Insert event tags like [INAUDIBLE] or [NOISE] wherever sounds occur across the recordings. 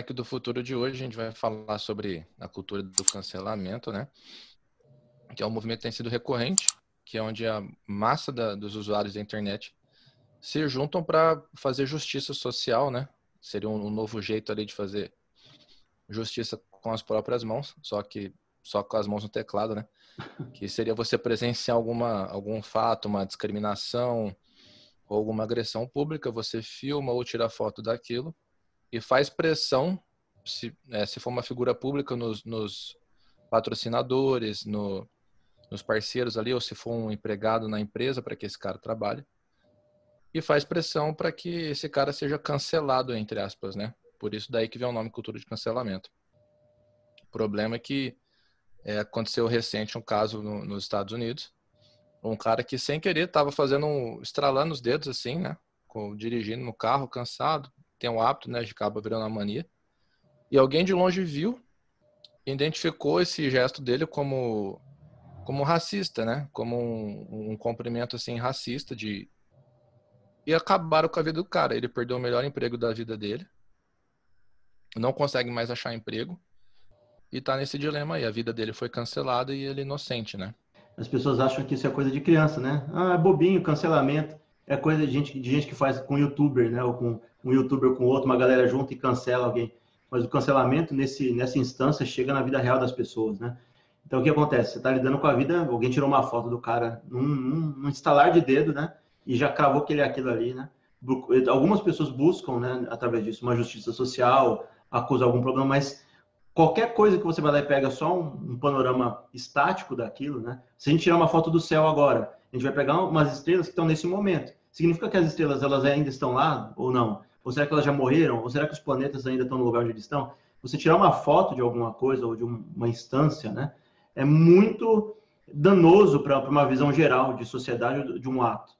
Slack do futuro de hoje a gente vai falar sobre a cultura do cancelamento, né? Que é um movimento que tem sido recorrente, que é onde a massa da, dos usuários da internet se juntam para fazer justiça social, né? Seria um, um, novo jeito ali de fazer justiça com as próprias mãos, só que só com as mãos no teclado, né? Que seria você presenciar alguma algum fato, uma discriminação ou alguma agressão pública, você filma ou tira foto daquilo e faz pressão, se, é, se for uma figura pública, nos, nos patrocinadores, no, nos parceiros ali, ou se for um empregado na empresa para que esse cara trabalhe, e faz pressão para que esse cara seja cancelado, entre aspas, né? Por isso daí que vem o nome cultura de cancelamento. O problema é que é, aconteceu recente um caso no, nos Estados Unidos, um cara que sem querer estava fazendo um, estralando os dedos assim, né? Com, dirigindo no carro, cansado, tem um hábito, né, de acaba virando uma mania. E alguém de longe viu, identificou esse gesto dele como como racista, né? Como um, um cumprimento assim racista de e acabaram com a vida do cara. Ele perdeu o melhor emprego da vida dele, não consegue mais achar emprego e tá nesse dilema aí. A vida dele foi cancelada e ele inocente, né? As pessoas acham que isso é coisa de criança, né? Ah, é bobinho, cancelamento. É coisa de gente, de gente que faz com youtuber, né? Ou com um youtuber com outro, uma galera junto e cancela alguém. Mas o cancelamento nesse, nessa instância chega na vida real das pessoas, né? Então o que acontece? Você está lidando com a vida, alguém tirou uma foto do cara num, num, num instalar de dedo, né? E já cravou que ele é aquilo ali, né? Algumas pessoas buscam, né, através disso, uma justiça social, acusar algum problema, mas qualquer coisa que você vai lá e pega só um, um, panorama estático daquilo, né? Se a gente tirar uma foto do céu agora, a gente vai pegar umas estrelas que estão nesse momento. Significa que as estrelas elas ainda estão lá ou não? Ou será que elas já morreram? Ou será que os planetas ainda estão no lugar onde eles estão? Você tirar uma foto de alguma coisa ou de uma instância, né? É muito danoso para uma visão geral de sociedade de um ato.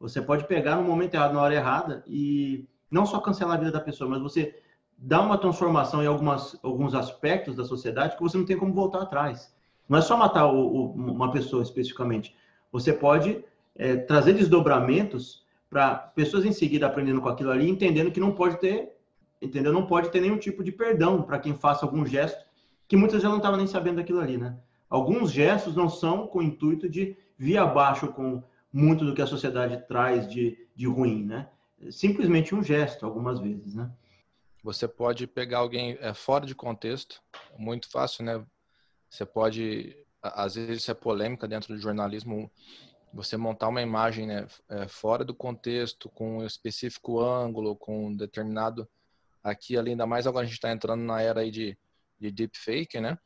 Você pode pegar no momento errado, na hora errada, e não só cancelar a vida da pessoa, mas você dá uma transformação em algumas, alguns aspectos da sociedade que você não tem como voltar atrás. Não é só matar o, o, uma pessoa especificamente. Você pode é, trazer desdobramentos para pessoas em seguida aprendendo com aquilo ali, entendendo que não pode ter, entendeu? Não pode ter nenhum tipo de perdão para quem faça algum gesto que muitas já não estavam nem sabendo daquilo ali, né? Alguns gestos não são com o intuito de vir abaixo com muito do que a sociedade traz de, de ruim, né? Simplesmente um gesto, algumas vezes, né? Você pode pegar alguém é, fora de contexto, muito fácil, né? Você pode, às vezes, isso é polêmica dentro do jornalismo, você montar uma imagem né, é, fora do contexto, com um específico ângulo, com um determinado. Aqui, ali, ainda mais agora a gente está entrando na era aí de, de deepfake, né?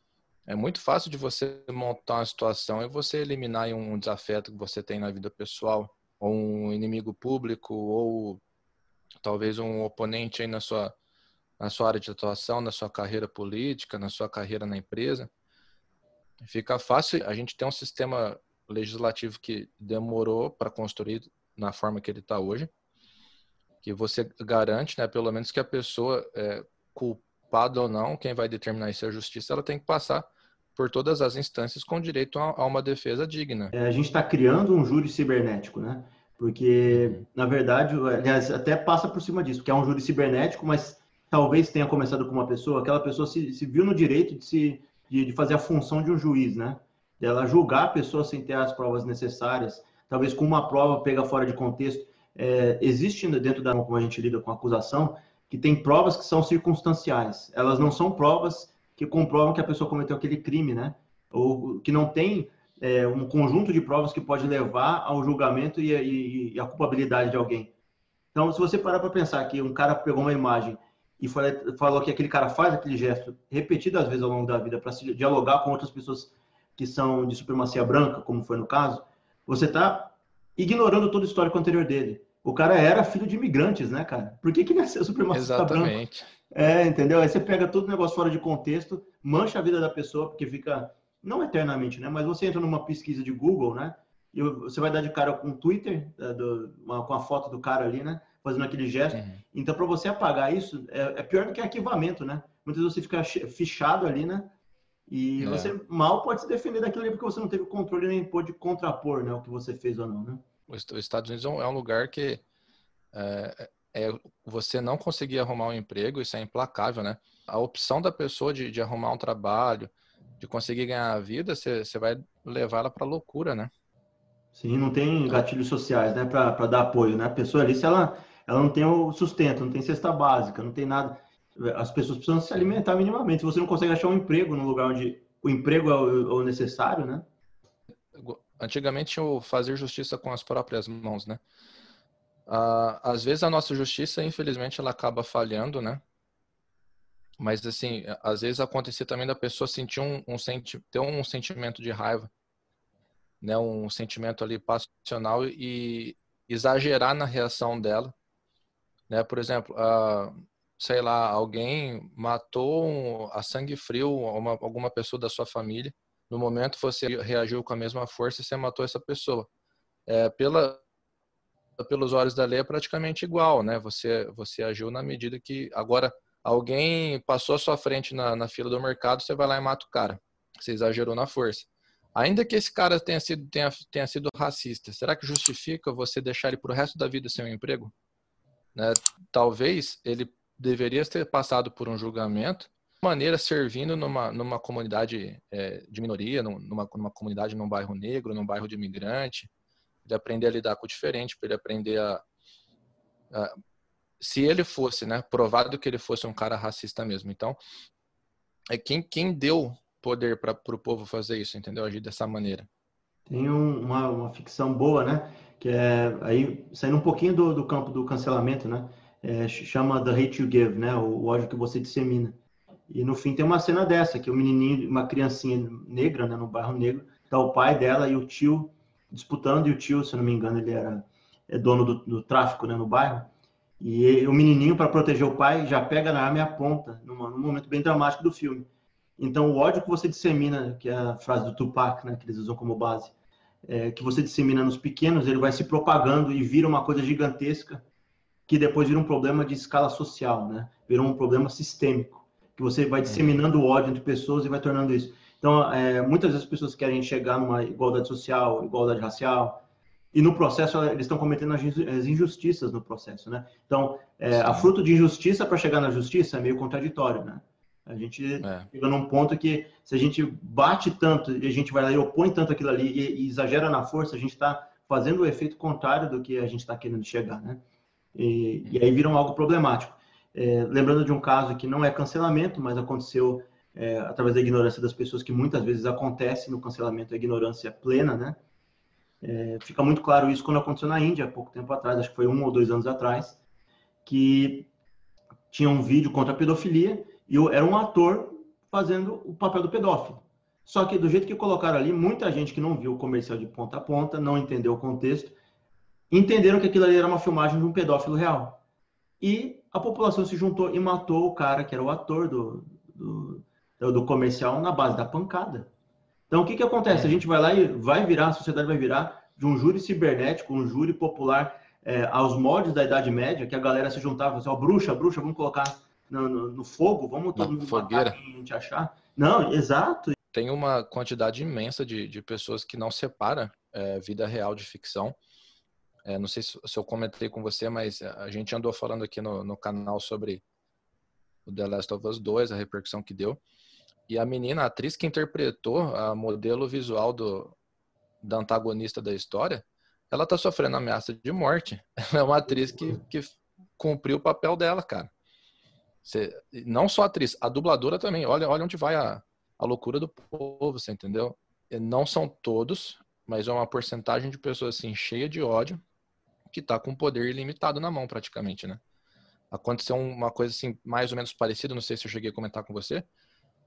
É muito fácil de você montar uma situação e você eliminar um desafeto que você tem na vida pessoal, ou um inimigo público, ou talvez um oponente aí na sua, na sua área de atuação, na sua carreira política, na sua carreira na empresa. Fica fácil a gente ter um sistema legislativo que demorou para construir na forma que ele está hoje, que você garante, né, pelo menos que a pessoa é culpada ou não, quem vai determinar isso é a justiça, ela tem que passar por todas as instâncias com direito a, uma defesa digna. É, a gente está criando um júri cibernético, né? Porque, na verdade, aliás, até passa por cima disso, que é um júri cibernético, mas talvez tenha começado com uma pessoa, aquela pessoa se, se viu no direito de, se, de, de fazer a função de um juiz, né? Dela julgar a pessoa sem ter as provas necessárias, talvez com uma prova pega fora de contexto. É, existe dentro da como a gente lida com acusação que tem provas que são circunstanciais. Elas não são provas que comprovam que a pessoa cometeu aquele crime, né? Ou que não tem é, um conjunto de provas que pode levar ao julgamento e, e, e a culpabilidade de alguém. Então, se você parar para pensar que um cara pegou uma imagem e falou que aquele cara faz aquele gesto repetidas vezes ao longo da vida para se dialogar com outras pessoas que são de supremacia branca, como foi no caso, você está ignorando todo o histórico anterior dele. O cara era filho de imigrantes, né, cara? Por que, que ele ia ser supremacista Exatamente. branco? É, entendeu? Aí você pega todo o negócio fora de contexto, mancha a vida da pessoa, porque fica, não eternamente, né? Mas você entra numa pesquisa de Google, né? E você vai dar de cara com o Twitter, é, do, uma, com a foto do cara ali, né? Fazendo aquele gesto. Uhum. Então, para você apagar isso, é, é, pior do que arquivamento, né? Muitas vezes você fica fichado ali, né? E é. você mal pode se defender daquilo ali porque você não teve controle nem pôde contrapor né, o que você fez ou não, né? Os Estados Unidos é, é um lugar que é, é, você não conseguir arrumar um emprego, isso é implacável, né? a opção da pessoa de, de arrumar um trabalho, de conseguir ganhar a vida, você, você vai levar ela para loucura, né? Sim, não tem gatilhos sociais, né, para dar apoio, né? A pessoa ali, se ela, ela não tem o sustento, não tem cesta básica, não tem nada, as pessoas precisam se alimentar minimamente. Você não consegue achar um emprego no lugar onde o emprego é o, necessário, né? Antigamente o fazer justiça com as próprias mãos, né? Às vezes a nossa justiça, infelizmente, ela acaba falhando, né? Mas assim, às vezes acontecia também da pessoa sentir um, um senti ter um sentimento de raiva, né? Um sentimento ali passional e exagerar na reação dela, né? Por exemplo, uh, sei lá, alguém matou a sangue frio uma, alguma pessoa da sua família, no momento você reagiu com a mesma força e você matou essa pessoa. É, pela, pelos olhos da lei é praticamente igual, né? Você, você agiu na medida que agora alguém passou à sua frente na, na fila do mercado, você vai lá e mata o cara. Você exagerou na força. Ainda que esse cara tenha sido, tenha, tenha sido racista, será que justifica você deixar ele para o resto da vida sem um emprego? Né? Talvez ele deveria ter passado por um julgamento de maneira servindo numa, numa comunidade é, de minoria, numa, numa comunidade num bairro negro, num bairro de imigrante, ele aprender a lidar com o diferente, para ele aprender a, a, se ele fosse, né, provado que ele fosse um cara racista mesmo. Então, é quem, quem deu poder para o povo fazer isso, entendeu? Agir dessa maneira. Tem um, uma, uma ficção boa, né? Que é aí saindo um pouquinho do, do campo do cancelamento, né? É, chama The Hate You Give, né? O ódio que você dissemina. E no fim tem uma cena dessa, que o um menininho, uma criancinha negra, né, no bairro negro, tá o pai dela e o tio disputando, e o tio, se não me engano, ele era é dono do, do tráfico, né, no bairro. E o menininho, para proteger o pai, já pega na arma e aponta, numa, num momento bem dramático do filme. Então, o ódio que você dissemina, que é a frase do Tupac, né, que eles usam como base, é, que você dissemina nos pequenos, ele vai se propagando e vira uma coisa gigantesca que depois vira um problema de escala social, né? Vira um problema sistêmico, que você vai disseminando o ódio entre pessoas e vai tornando isso. Então, é, muitas vezes as pessoas querem chegar numa igualdade social, igualdade racial, e no processo eles estão cometendo as injustiças no processo, né? Então, é, a fruto de injustiça para chegar na justiça é meio contraditório, né? A gente é. chega num ponto que se a gente bate tanto e a gente vai lá e opõe tanto aquilo ali e, e exagera na força, a gente está fazendo o efeito contrário do que a gente está querendo chegar, né? E, e aí viram algo problemático. É, lembrando de um caso que não é cancelamento, mas aconteceu é, através da ignorância das pessoas, que muitas vezes acontece no cancelamento, a ignorância plena, né? É, fica muito claro isso quando aconteceu na Índia, há pouco tempo atrás, acho que foi um ou dois anos atrás, que tinha um vídeo contra a pedofilia e era um ator fazendo o papel do pedófilo. Só que do jeito que colocaram ali, muita gente que não viu o comercial de ponta a ponta, não entendeu o contexto, entenderam que aquilo ali era uma filmagem de um pedófilo real. E a população se juntou e matou o cara que era o ator do, do, do comercial na base da pancada. Então, o que, que acontece? A gente vai lá e vai virar, a sociedade vai virar de um júri cibernético, um júri popular é, aos moldes da Idade Média, que a galera se juntava assim, ó, bruxa, bruxa, vamos colocar no, no, no fogo, vamos todo mundo fogueira. a gente achar. Não, exato. Tem uma quantidade imensa de, de pessoas que não separa é, vida real de ficção. É, não sei se, se, eu comentei com você, mas a gente andou falando aqui no, no canal sobre o The Last of Us 2, a repercussão que deu. E a menina, a atriz que interpretou a modelo visual do, da antagonista da história, ela tá sofrendo ameaça de morte. [LAUGHS] é uma atriz que, que cumpriu o papel dela, cara. Você, não só a atriz, a dubladora também. Olha, olha onde vai a, a loucura do povo, você entendeu? E não são todos, mas é uma porcentagem de pessoas assim cheia de ódio que está com poder ilimitado na mão praticamente, né? Aconteceu uma coisa assim mais ou menos parecida, não sei se eu cheguei a comentar com você.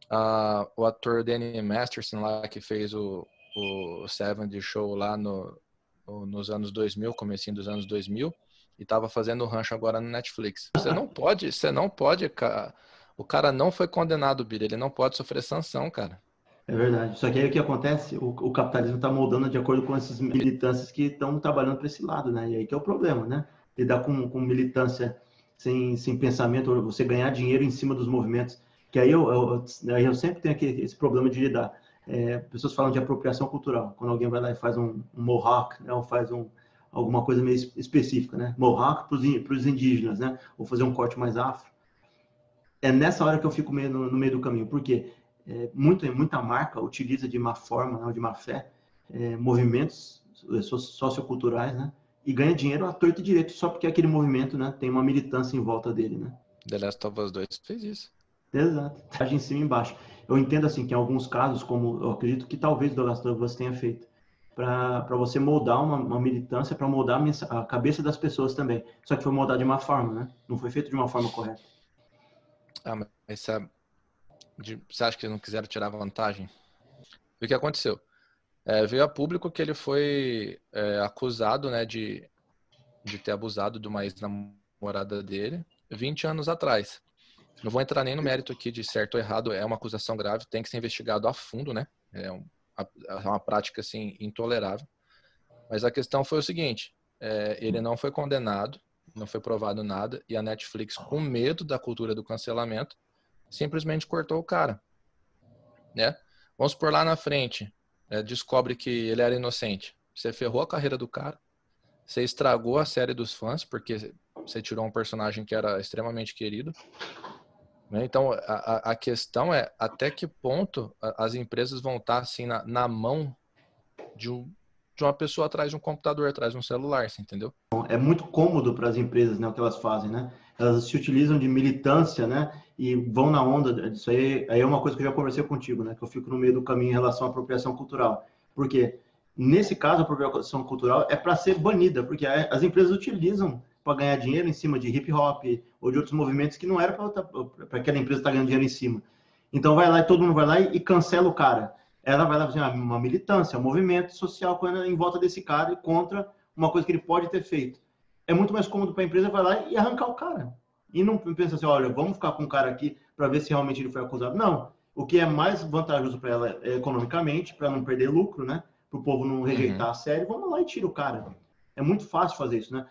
Uh, o ator Danny Masterson lá que fez o, o Seven de Show lá no, no, nos anos 2000, comecinho dos anos 2000, e estava fazendo o rancho agora no Netflix. Você não pode, você não pode, cara. O cara não foi condenado, Billy, ele não pode sofrer sanção, cara. É verdade. Só que aí o que acontece? O, o capitalismo está moldando de acordo com essas militâncias que estão trabalhando para esse lado, né? E aí que é o problema, né? Lidar com, com militância sem, sem pensamento, você ganhar dinheiro em cima dos movimentos. Que aí eu, eu, eu sempre tenho aqui esse problema de lidar. É, pessoas falam de apropriação cultural. Quando alguém vai lá e faz um, um mohawk, né? Ou faz um, alguma coisa meio específica, né? Mohawk para os indígenas, né? Ou fazer um corte mais afro. é nessa hora que eu fico meio no, no meio do caminho, porque é, muita, muita marca utiliza de má forma, não, de má fé, é, movimentos socioculturais, né? E ganha dinheiro à torta e direito só porque aquele movimento, né, tem uma militância em volta dele, né? The Last of Us 2 fez isso. Exato. Tá em cima e embaixo. Eu entendo assim que em alguns casos, como eu acredito que talvez The Last of Us tenha feito, para você moldar uma, uma militância, para moldar a, a, cabeça das pessoas também. Só que foi moldado de uma forma, né? Não foi feito de uma forma correta. Ah, mas essa, de, você acha que eles não quiseram tirar vantagem? O que aconteceu? É, veio a público que ele foi é, acusado né, de, de ter abusado de uma ex-namorada dele 20 anos atrás. Não vou entrar nem no mérito aqui de certo ou errado, é uma acusação grave, tem que ser investigado a fundo, né? É, um, é uma prática assim intolerável. Mas a questão foi o seguinte: é, ele não foi condenado, não foi provado nada, e a Netflix, com medo da cultura do cancelamento, simplesmente cortou o cara. Né? Vamos por lá na frente, é, descobre que ele era inocente. Você ferrou a carreira do cara, você estragou a série dos fãs, porque você tirou um personagem que era extremamente querido. Né? Então, a, a questão é até que ponto as empresas vão estar assim na, na mão de um, de uma pessoa atrás de um computador, atrás de um celular, entendeu? É muito cômodo para as empresas, né, o que elas fazem, né? Elas se utilizam de militância, né, e vão na onda disso aí. Aí é uma coisa que eu já conversei contigo, né, que eu fico no meio do caminho em relação à apropriação cultural. Porque nesse caso a apropriação cultural é para ser banida, porque as empresas utilizam para ganhar dinheiro em cima de hip hop ou de outros movimentos que não era para aquela empresa estar tá ganhando dinheiro em cima. Então vai lá e todo mundo vai lá e, cancela o cara ela vai fazer uma militância, um movimento social em volta desse cara e contra uma coisa que ele pode ter feito. É muito mais cômodo para a empresa vai lá e arrancar o cara. E não pensa assim, olha, vamos ficar com o cara aqui para ver se realmente ele foi acusado. Não. O que é mais vantajoso para ela é, economicamente, para não perder lucro, né? Para o povo não rejeitar uhum. a série, vamos lá e tira o cara. É muito fácil fazer isso, né?